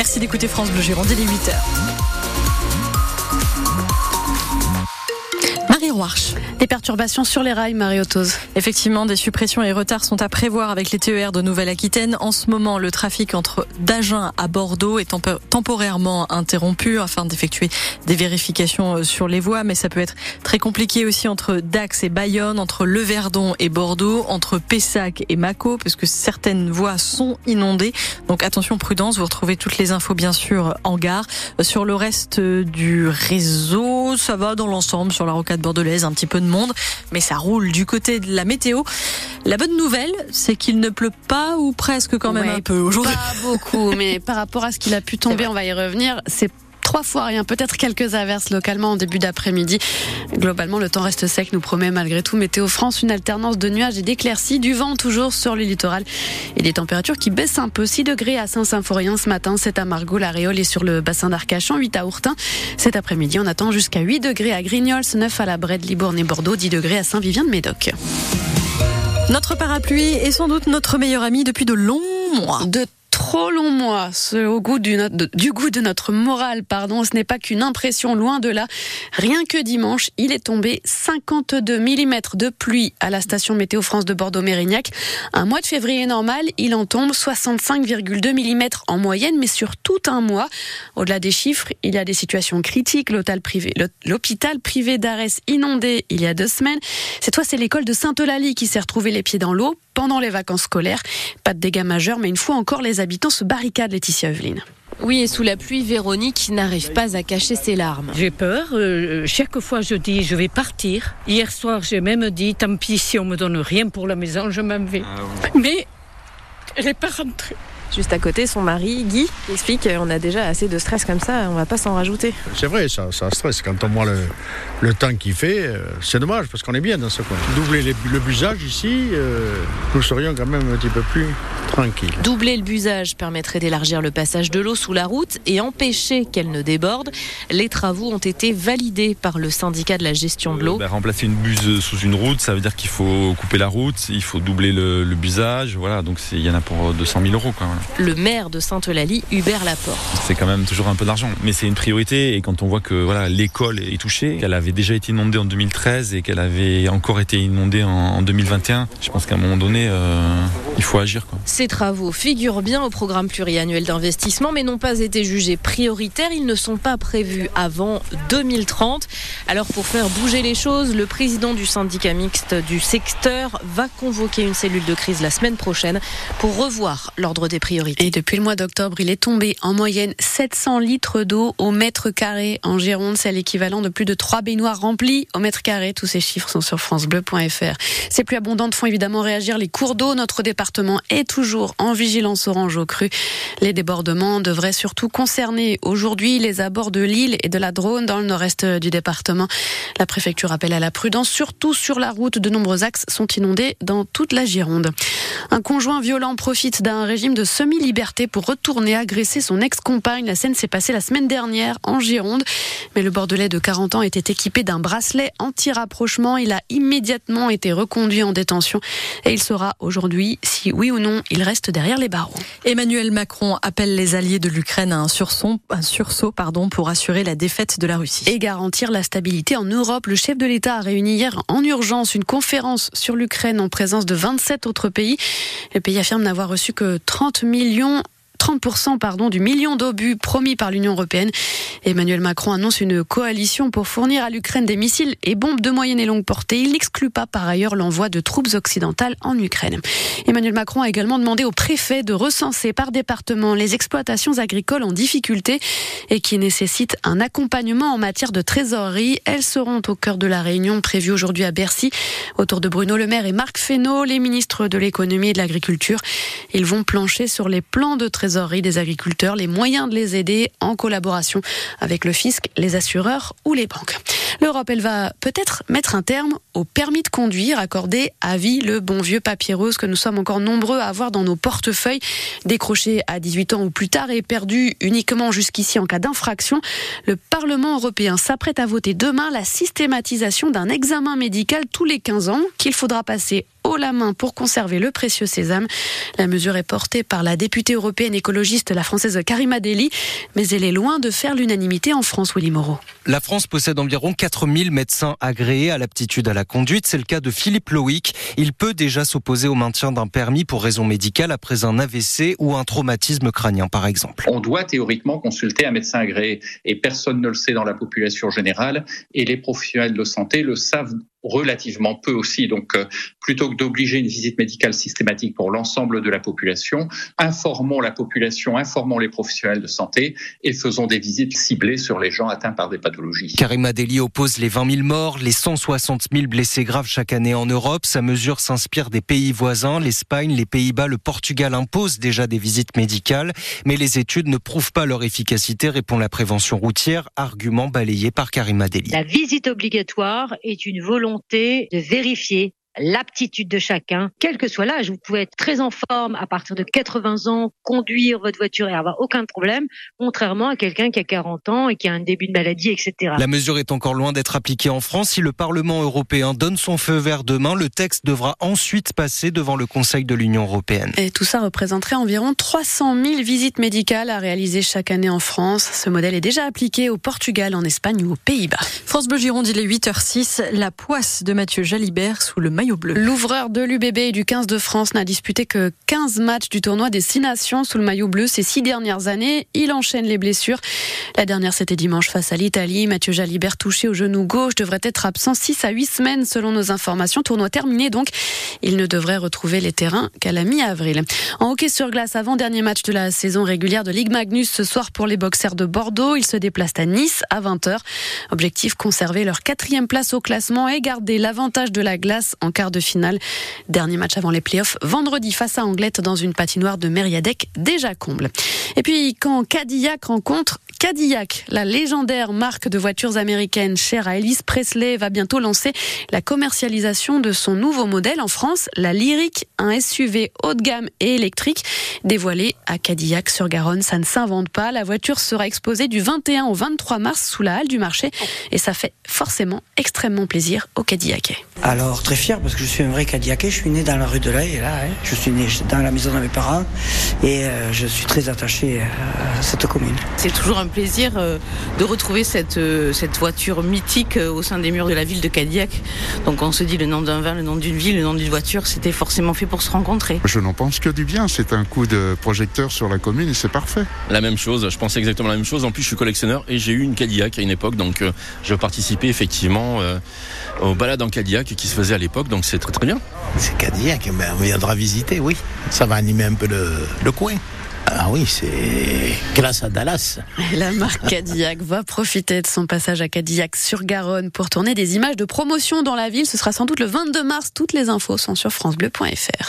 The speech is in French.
Merci d'écouter France Bleu Gironde, il est 8h. Marie Roarch. Des perturbations sur les rails, Marie-Otose. Effectivement, des suppressions et retards sont à prévoir avec les TER de Nouvelle-Aquitaine. En ce moment, le trafic entre d'Agen à Bordeaux est temporairement interrompu afin d'effectuer des vérifications euh, sur les voies, mais ça peut être très compliqué aussi entre Dax et Bayonne, entre Le Verdon et Bordeaux, entre Pessac et Mâcon, puisque certaines voies sont inondées. Donc attention, prudence. Vous retrouvez toutes les infos, bien sûr, en gare. Sur le reste du réseau, ça va dans l'ensemble sur la rocade bordelaise, un petit peu de monde, mais ça roule du côté de la météo. La bonne nouvelle, c'est qu'il ne pleut pas ou presque quand même un peu aujourd'hui. Pas beaucoup, mais par rapport à ce qu'il a pu tomber, on va y revenir. C'est trois fois rien, peut-être quelques averses localement en début d'après-midi. Globalement, le temps reste sec, nous promet malgré tout Météo France une alternance de nuages et d'éclaircies, du vent toujours sur le littoral et des températures qui baissent un peu. 6 degrés à Saint-Symphorien ce matin, 7 à Margot, la Réole et sur le bassin d'Arcachon, 8 à Ourtin. Cet après-midi, on attend jusqu'à 8 degrés à Grignols, 9 à la Brède, Libourne et Bordeaux, 10 degrés à Saint-Vivien de Médoc. Notre parapluie est sans doute notre meilleur ami depuis de longs mois. De trop long mois, au goût du, goût de notre morale, pardon. Ce n'est pas qu'une impression, loin de là. Rien que dimanche, il est tombé 52 mm de pluie à la station Météo France de Bordeaux-Mérignac. Un mois de février normal, il en tombe 65,2 mm en moyenne, mais sur tout un mois. Au-delà des chiffres, il y a des situations critiques. L'hôpital privé, privé d'Arès inondé il y a deux semaines. Cette fois, c'est l'école de Sainte-Eulalie qui s'est retrouvée les pieds dans l'eau pendant les vacances scolaires. Pas de dégâts majeurs, mais une fois encore, les habitants se barricadent, Laetitia Eveline. Oui, et sous la pluie, Véronique n'arrive pas à cacher ses larmes. J'ai peur. Euh, chaque fois, je dis, je vais partir. Hier soir, j'ai même dit, tant pis, si on me donne rien pour la maison, je m'en vais. Ah mais elle n'est pas rentrée. Juste à côté, son mari, Guy, explique qu'on a déjà assez de stress comme ça, on va pas s'en rajouter. C'est vrai, ça, ça stresse. Quand on voit le, le temps qu'il fait, euh, c'est dommage parce qu'on est bien dans ce coin. Doubler le busage ici, euh, nous serions quand même un petit peu plus tranquilles. Doubler le busage permettrait d'élargir le passage de l'eau sous la route et empêcher qu'elle ne déborde. Les travaux ont été validés par le syndicat de la gestion de l'eau. Bah, remplacer une buse sous une route, ça veut dire qu'il faut couper la route, il faut doubler le, le busage. Voilà, donc il y en a pour 200 000 euros. Quand même. Le maire de Sainte-Eulalie, Hubert Laporte. C'est quand même toujours un peu d'argent, mais c'est une priorité. Et quand on voit que voilà l'école est touchée, qu'elle avait déjà été inondée en 2013 et qu'elle avait encore été inondée en, 2021, je pense qu'à un moment donné, euh, il faut agir. Quoi. Ces travaux figurent bien au programme pluriannuel d'investissement, mais n'ont pas été jugés prioritaires. Ils ne sont pas prévus avant 2030. Alors pour faire bouger les choses, le président du syndicat mixte du secteur va convoquer une cellule de crise la semaine prochaine pour revoir l'ordre des priorités. Et depuis le mois d'octobre, il est tombé en moyenne 700 litres d'eau au mètre carré en Gironde. C'est l'équivalent de plus de trois baignoires remplies au mètre carré. Tous ces chiffres sont sur francebleu.fr. Ces plus abondantes font évidemment réagir les cours d'eau. Notre département est toujours en vigilance orange au cru. Les débordements devraient surtout concerner aujourd'hui les abords de l'île et de la Drône dans le nord-est du département. La préfecture appelle à la prudence, surtout sur la route. De nombreux axes sont inondés dans toute la Gironde. Un conjoint violent profite d'un régime de semi-liberté pour retourner agresser son ex-compagne. La scène s'est passée la semaine dernière en Gironde. Mais le Bordelais de 40 ans était équipé d'un bracelet anti-rapprochement. Il a immédiatement été reconduit en détention et il saura aujourd'hui si oui ou non il reste derrière les barreaux. Emmanuel Macron appelle les alliés de l'Ukraine à un, sursaut, un sursaut pardon, pour assurer la défaite de la Russie. Et garantir la stabilité en Europe. Le chef de l'État a réuni hier en urgence une conférence sur l'Ukraine en présence de 27 autres pays. Le pays affirme n'avoir reçu que 30 millions 30% pardon, du million d'obus promis par l'Union européenne. Emmanuel Macron annonce une coalition pour fournir à l'Ukraine des missiles et bombes de moyenne et longue portée. Il n'exclut pas par ailleurs l'envoi de troupes occidentales en Ukraine. Emmanuel Macron a également demandé au préfet de recenser par département les exploitations agricoles en difficulté et qui nécessitent un accompagnement en matière de trésorerie. Elles seront au cœur de la réunion prévue aujourd'hui à Bercy autour de Bruno Le Maire et Marc Fesneau, les ministres de l'économie et de l'agriculture. Ils vont plancher sur les plans de trésorerie des agriculteurs, les moyens de les aider en collaboration avec le fisc, les assureurs ou les banques. L'Europe, elle va peut-être mettre un terme au permis de conduire accordé à vie, le bon vieux papier rose que nous sommes encore nombreux à avoir dans nos portefeuilles, décroché à 18 ans ou plus tard et perdu uniquement jusqu'ici en cas d'infraction. Le Parlement européen s'apprête à voter demain la systématisation d'un examen médical tous les 15 ans qu'il faudra passer haut la main pour conserver le précieux sésame. La mesure est portée par la députée européenne écologiste, la française Karima Deli, mais elle est loin de faire l'unanimité en France, Willy Moreau. La France possède environ 4000 médecins agréés à l'aptitude à la conduite. C'est le cas de Philippe Loïc. Il peut déjà s'opposer au maintien d'un permis pour raison médicale après un AVC ou un traumatisme crânien, par exemple. On doit théoriquement consulter un médecin agréé et personne ne le sait dans la population générale et les professionnels de santé le savent relativement peu aussi. Donc, euh, plutôt que d'obliger une visite médicale systématique pour l'ensemble de la population, informons la population, informons les professionnels de santé et faisons des visites ciblées sur les gens atteints par des pathologies. Karim Adeli oppose les 20 000 morts, les 160 000 blessés graves chaque année en Europe. Sa mesure s'inspire des pays voisins. L'Espagne, les Pays-Bas, le Portugal imposent déjà des visites médicales, mais les études ne prouvent pas leur efficacité, répond la prévention routière, argument balayé par Karim Adeli. La visite obligatoire est une volonté de vérifier l'aptitude de chacun, quel que soit l'âge. Vous pouvez être très en forme à partir de 80 ans, conduire votre voiture et avoir aucun problème, contrairement à quelqu'un qui a 40 ans et qui a un début de maladie, etc. La mesure est encore loin d'être appliquée en France. Si le Parlement européen donne son feu vert demain, le texte devra ensuite passer devant le Conseil de l'Union européenne. Et tout ça représenterait environ 300 000 visites médicales à réaliser chaque année en France. Ce modèle est déjà appliqué au Portugal, en Espagne ou aux Pays-Bas. France Bleu Gironde, il est 8h06. La poisse de Mathieu Jalibert sous le maillot L'ouvreur de l'UBB et du 15 de France n'a disputé que 15 matchs du tournoi des 6 nations sous le maillot bleu ces six dernières années. Il enchaîne les blessures. La dernière, c'était dimanche face à l'Italie. Mathieu Jalibert, touché au genou gauche, devrait être absent 6 à 8 semaines selon nos informations. Tournoi terminé donc. Il ne devrait retrouver les terrains qu'à la mi-avril. En hockey sur glace, avant-dernier match de la saison régulière de Ligue Magnus ce soir pour les boxers de Bordeaux. Ils se déplacent à Nice à 20h. Objectif, conserver leur quatrième place au classement et garder l'avantage de la glace en quart de finale. Dernier match avant les playoffs, vendredi face à Anglette dans une patinoire de Mériadec, déjà comble. Et puis quand Cadillac rencontre Cadillac, la légendaire marque de voitures américaines chère à Elvis Presley, va bientôt lancer la commercialisation de son nouveau modèle en France, la Lyric, un SUV haut de gamme et électrique, dévoilé à Cadillac sur Garonne. Ça ne s'invente pas. La voiture sera exposée du 21 au 23 mars sous la halle du marché et ça fait forcément extrêmement plaisir aux Cadillac. Alors très fier parce que je suis un vrai Cadillac. Je suis né dans la rue de l'Aïe, là. Hein. Je suis né dans la maison de mes parents et euh, je suis très attaché à cette commune. C'est toujours un plaisir euh, de retrouver cette, euh, cette voiture mythique euh, au sein des murs de la ville de Cadillac. Donc on se dit le nom d'un vin, le nom d'une ville, le nom d'une voiture, c'était forcément fait pour se rencontrer. Je n'en pense que du bien. C'est un coup de projecteur sur la commune et c'est parfait. La même chose. Je pensais exactement la même chose. En plus, je suis collectionneur et j'ai eu une Cadillac à une époque. Donc je participais effectivement aux balades en Cadillac qui se faisaient à l'époque. Donc c'est très très bien. C'est Cadillac. Ben, on viendra visiter, oui. Ça va animer un peu le, le coin. Ah oui, c'est grâce à Dallas. La marque Cadillac va profiter de son passage à Cadillac sur Garonne pour tourner des images de promotion dans la ville. Ce sera sans doute le 22 mars. Toutes les infos sont sur francebleu.fr.